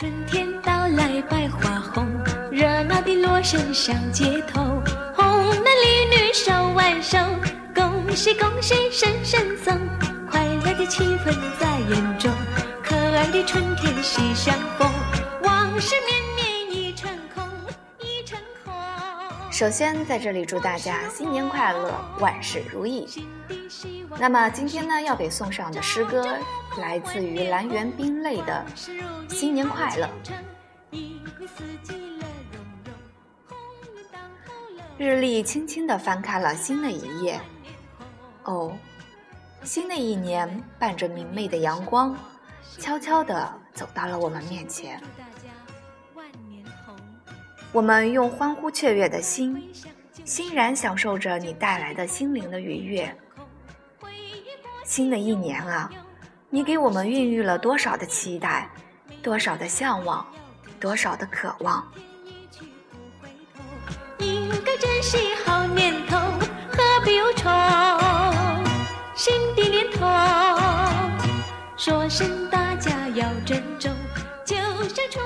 春天到来百花红，热闹的锣声响街头，红男绿女手挽手，恭喜恭喜声声送，快乐的气氛在眼中，可爱的春天喜相逢，往事绵首先，在这里祝大家新年快乐，万事如意。那么今天呢，要给送上的诗歌来自于蓝园冰泪的《新年快乐》。日历轻轻地翻开了新的一页，哦，新的一年伴着明媚的阳光，悄悄地走到了我们面前。我们用欢呼雀跃的心，欣然享受着你带来的心灵的愉悦。新的一年啊，你给我们孕育了多少的期待，多少的向往，多少的渴望。应该珍惜好年头，何必忧愁？新的年头，说声大家要珍重，就像春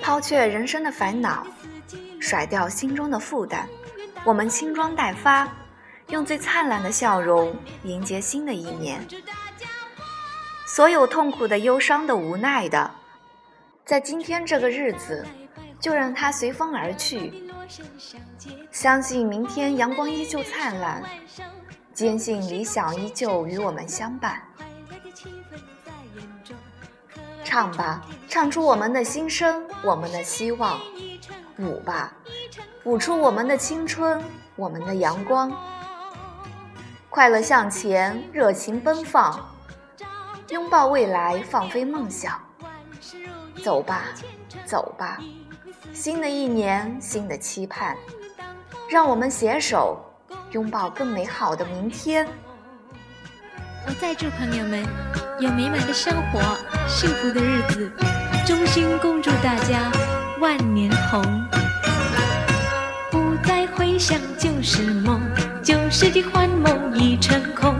抛却人生的烦恼，甩掉心中的负担，我们轻装待发。用最灿烂的笑容迎接新的一年，所有痛苦的、忧伤的、无奈的，在今天这个日子，就让它随风而去。相信明天阳光依旧灿烂，坚信理想依旧与我们相伴。唱吧，唱出我们的心声，我们的希望；舞吧，舞出我们的青春，我们的阳光。快乐向前，热情奔放，拥抱未来，放飞梦想。走吧，走吧，新的一年，新的期盼，让我们携手拥抱更美好的明天。我再祝朋友们有美满的生活，幸福的日子，衷心恭祝大家万年红。不再回想旧时梦。旧时的幻梦已成空，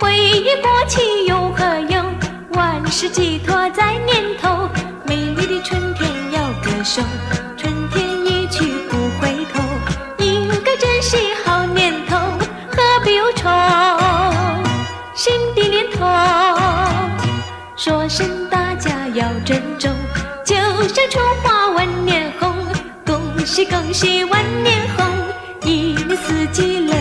回忆过去又何用？万事寄托在年头，美丽的春天要歌颂。说声大家要珍重，就像春花万年红，恭喜恭喜万年红，一年四季乐